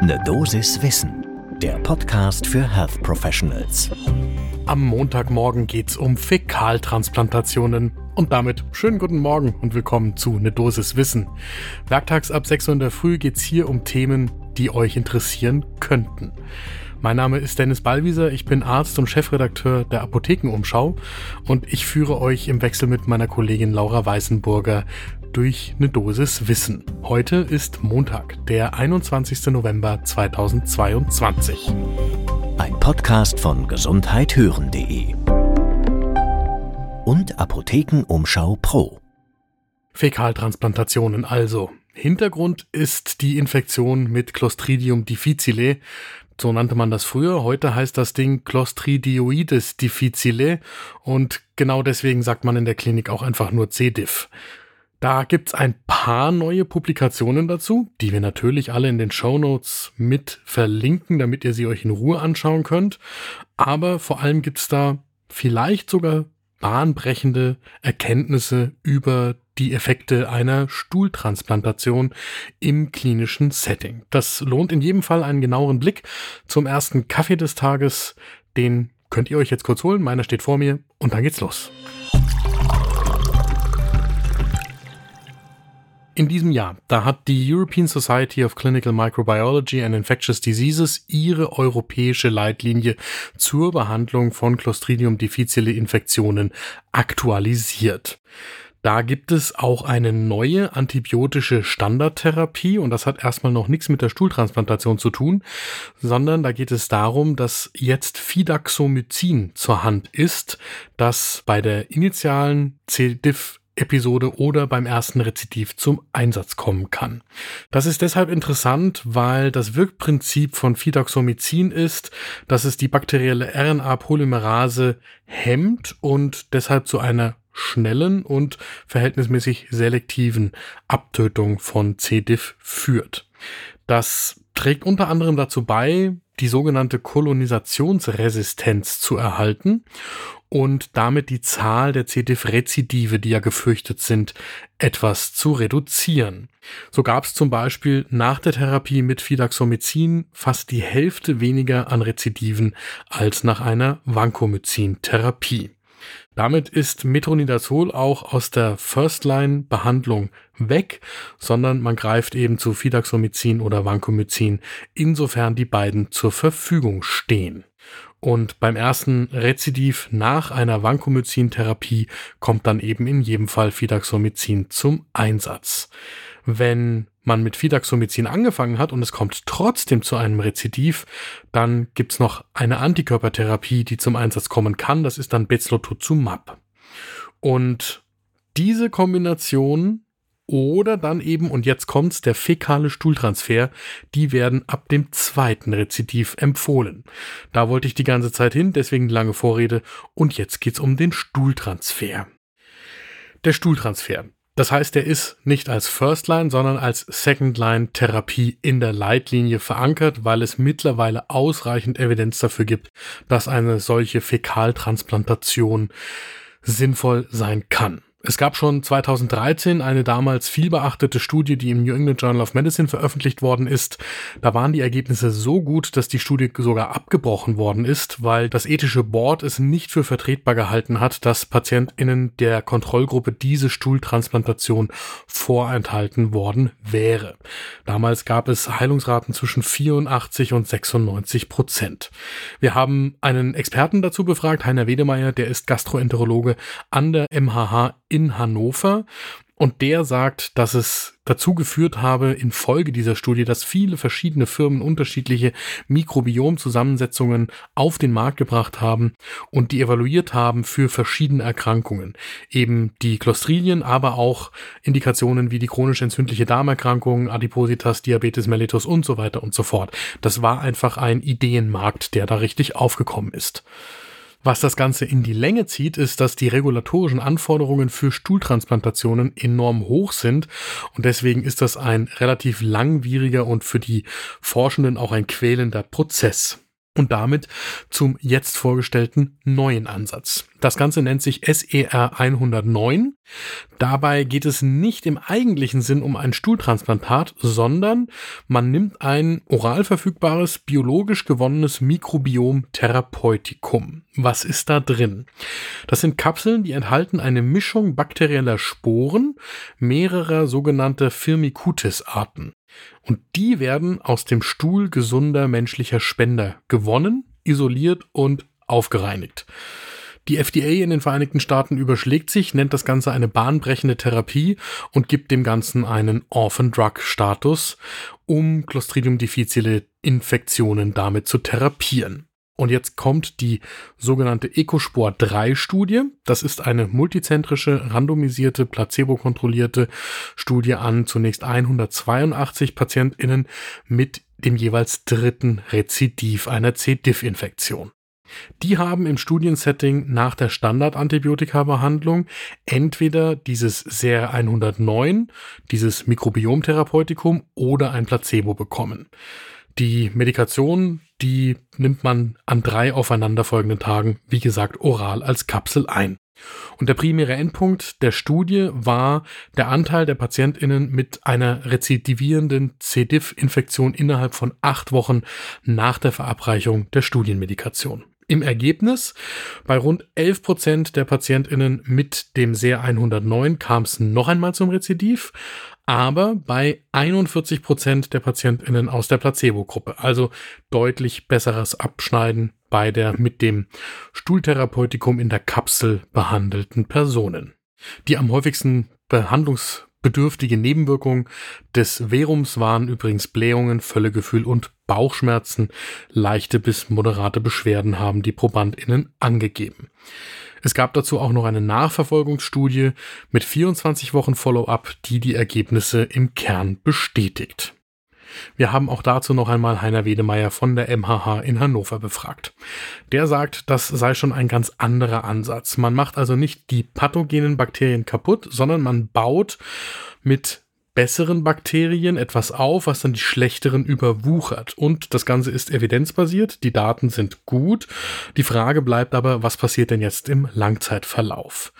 Ne Dosis Wissen, der Podcast für Health Professionals. Am Montagmorgen geht's um Fäkaltransplantationen. Und damit schönen guten Morgen und willkommen zu Ne Dosis Wissen. Werktags ab 6 Uhr in der Früh geht's hier um Themen, die euch interessieren könnten. Mein Name ist Dennis Ballwieser, ich bin Arzt und Chefredakteur der Apothekenumschau und ich führe euch im Wechsel mit meiner Kollegin Laura Weißenburger durch eine Dosis Wissen. Heute ist Montag, der 21. November 2022. Ein Podcast von gesundheithören.de und Apothekenumschau Pro. Fäkaltransplantationen also. Hintergrund ist die Infektion mit Clostridium difficile. So nannte man das früher. Heute heißt das Ding Clostridioides difficile und genau deswegen sagt man in der Klinik auch einfach nur C. Da gibt's ein paar neue Publikationen dazu, die wir natürlich alle in den Show Notes mit verlinken, damit ihr sie euch in Ruhe anschauen könnt. Aber vor allem gibt's da vielleicht sogar bahnbrechende Erkenntnisse über die Effekte einer Stuhltransplantation im klinischen Setting. Das lohnt in jedem Fall einen genaueren Blick zum ersten Kaffee des Tages. Den könnt ihr euch jetzt kurz holen. Meiner steht vor mir und dann geht's los. In diesem Jahr, da hat die European Society of Clinical Microbiology and Infectious Diseases ihre europäische Leitlinie zur Behandlung von Clostridium difficile Infektionen aktualisiert. Da gibt es auch eine neue antibiotische Standardtherapie und das hat erstmal noch nichts mit der Stuhltransplantation zu tun, sondern da geht es darum, dass jetzt Fidaxomycin zur Hand ist, das bei der initialen C. diff Episode oder beim ersten Rezidiv zum Einsatz kommen kann. Das ist deshalb interessant, weil das Wirkprinzip von Fidaxomycin ist, dass es die bakterielle RNA-Polymerase hemmt und deshalb zu einer schnellen und verhältnismäßig selektiven Abtötung von C. diff führt. Das trägt unter anderem dazu bei, die sogenannte Kolonisationsresistenz zu erhalten und damit die Zahl der C. diff-Rezidive, die ja gefürchtet sind, etwas zu reduzieren. So gab es zum Beispiel nach der Therapie mit Fidaxomycin fast die Hälfte weniger an Rezidiven als nach einer Vancomycin-Therapie. Damit ist Metronidazol auch aus der First-Line-Behandlung weg, sondern man greift eben zu Fidaxomycin oder Vancomycin, insofern die beiden zur Verfügung stehen. Und beim ersten Rezidiv nach einer Vancomycin-Therapie kommt dann eben in jedem Fall Fidaxomycin zum Einsatz. Wenn man mit Fidaxomycin angefangen hat und es kommt trotzdem zu einem Rezidiv, dann gibt's noch eine Antikörpertherapie, die zum Einsatz kommen kann. Das ist dann Bezlotuzumab. Und diese Kombination oder dann eben, und jetzt kommt's, der fäkale Stuhltransfer, die werden ab dem zweiten Rezidiv empfohlen. Da wollte ich die ganze Zeit hin, deswegen lange Vorrede. Und jetzt geht's um den Stuhltransfer. Der Stuhltransfer. Das heißt, er ist nicht als First Line, sondern als Second Line Therapie in der Leitlinie verankert, weil es mittlerweile ausreichend Evidenz dafür gibt, dass eine solche Fäkaltransplantation sinnvoll sein kann. Es gab schon 2013 eine damals vielbeachtete Studie, die im New England Journal of Medicine veröffentlicht worden ist. Da waren die Ergebnisse so gut, dass die Studie sogar abgebrochen worden ist, weil das ethische Board es nicht für vertretbar gehalten hat, dass PatientInnen der Kontrollgruppe diese Stuhltransplantation vorenthalten worden wäre. Damals gab es Heilungsraten zwischen 84 und 96 Prozent. Wir haben einen Experten dazu befragt, Heiner Wedemeyer, der ist Gastroenterologe an der MHH in Hannover und der sagt, dass es dazu geführt habe, infolge dieser Studie, dass viele verschiedene Firmen unterschiedliche Mikrobiomzusammensetzungen auf den Markt gebracht haben und die evaluiert haben für verschiedene Erkrankungen. Eben die Clostridien, aber auch Indikationen wie die chronisch entzündliche Darmerkrankung, Adipositas, Diabetes mellitus und so weiter und so fort. Das war einfach ein Ideenmarkt, der da richtig aufgekommen ist. Was das Ganze in die Länge zieht, ist, dass die regulatorischen Anforderungen für Stuhltransplantationen enorm hoch sind und deswegen ist das ein relativ langwieriger und für die Forschenden auch ein quälender Prozess. Und damit zum jetzt vorgestellten neuen Ansatz. Das Ganze nennt sich SER 109. Dabei geht es nicht im eigentlichen Sinn um ein Stuhltransplantat, sondern man nimmt ein oral verfügbares, biologisch gewonnenes Mikrobiom Therapeutikum. Was ist da drin? Das sind Kapseln, die enthalten eine Mischung bakterieller Sporen mehrerer sogenannte Firmicutes-Arten. Und die werden aus dem Stuhl gesunder menschlicher Spender gewonnen, isoliert und aufgereinigt. Die FDA in den Vereinigten Staaten überschlägt sich, nennt das Ganze eine bahnbrechende Therapie und gibt dem Ganzen einen Orphan Drug Status, um Clostridium difficile Infektionen damit zu therapieren. Und jetzt kommt die sogenannte EcoSpor 3 Studie. Das ist eine multizentrische, randomisierte, placebo-kontrollierte Studie an zunächst 182 PatientInnen mit dem jeweils dritten Rezidiv einer C-Diff-Infektion. Die haben im Studiensetting nach der Standardantibiotika-Behandlung entweder dieses SER 109, dieses Mikrobiomtherapeutikum oder ein Placebo bekommen. Die Medikation, die nimmt man an drei aufeinanderfolgenden Tagen, wie gesagt, oral als Kapsel ein. Und der primäre Endpunkt der Studie war der Anteil der PatientInnen mit einer rezidivierenden C. diff-Infektion innerhalb von acht Wochen nach der Verabreichung der Studienmedikation. Im Ergebnis, bei rund 11 Prozent der PatientInnen mit dem SER 109 kam es noch einmal zum Rezidiv, aber bei 41 Prozent der PatientInnen aus der Placebo-Gruppe. Also deutlich besseres Abschneiden bei der mit dem Stuhltherapeutikum in der Kapsel behandelten Personen. Die am häufigsten behandlungsbedürftige Nebenwirkung des Verums waren übrigens Blähungen, Völlegefühl und Bauchschmerzen. Leichte bis moderate Beschwerden haben die ProbandInnen angegeben. Es gab dazu auch noch eine Nachverfolgungsstudie mit 24 Wochen Follow-up, die die Ergebnisse im Kern bestätigt. Wir haben auch dazu noch einmal Heiner Wedemeyer von der MHH in Hannover befragt. Der sagt, das sei schon ein ganz anderer Ansatz. Man macht also nicht die pathogenen Bakterien kaputt, sondern man baut mit besseren Bakterien etwas auf, was dann die schlechteren überwuchert. Und das Ganze ist evidenzbasiert, die Daten sind gut. Die Frage bleibt aber, was passiert denn jetzt im Langzeitverlauf?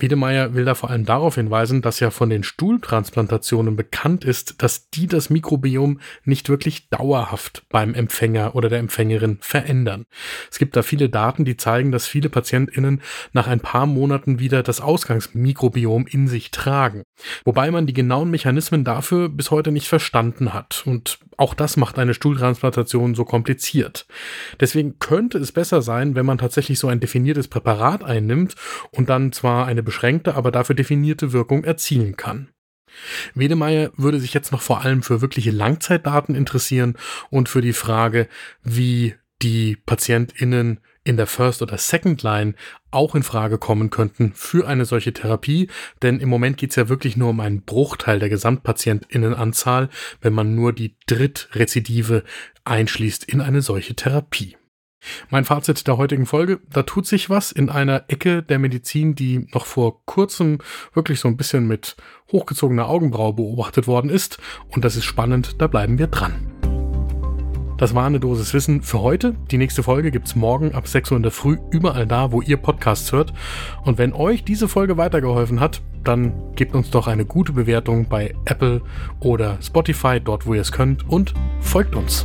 Wiedemeyer will da vor allem darauf hinweisen, dass ja von den Stuhltransplantationen bekannt ist, dass die das Mikrobiom nicht wirklich dauerhaft beim Empfänger oder der Empfängerin verändern. Es gibt da viele Daten, die zeigen, dass viele PatientInnen nach ein paar Monaten wieder das Ausgangsmikrobiom in sich tragen. Wobei man die genauen Mechanismen dafür bis heute nicht verstanden hat. Und auch das macht eine Stuhltransplantation so kompliziert. Deswegen könnte es besser sein, wenn man tatsächlich so ein definiertes Präparat einnimmt und dann zwar eine beschränkte, aber dafür definierte Wirkung erzielen kann. Wedemeyer würde sich jetzt noch vor allem für wirkliche Langzeitdaten interessieren und für die Frage, wie die PatientInnen in der First oder Second Line auch in Frage kommen könnten für eine solche Therapie, denn im Moment geht es ja wirklich nur um einen Bruchteil der Gesamtpatientinnenanzahl, wenn man nur die Drittrezidive einschließt in eine solche Therapie. Mein Fazit der heutigen Folge, da tut sich was in einer Ecke der Medizin, die noch vor kurzem wirklich so ein bisschen mit hochgezogener Augenbraue beobachtet worden ist. Und das ist spannend, da bleiben wir dran. Das war eine Dosis Wissen für heute. Die nächste Folge gibt's morgen ab 6 Uhr in der Früh überall da, wo ihr Podcasts hört. Und wenn euch diese Folge weitergeholfen hat, dann gebt uns doch eine gute Bewertung bei Apple oder Spotify, dort wo ihr es könnt, und folgt uns.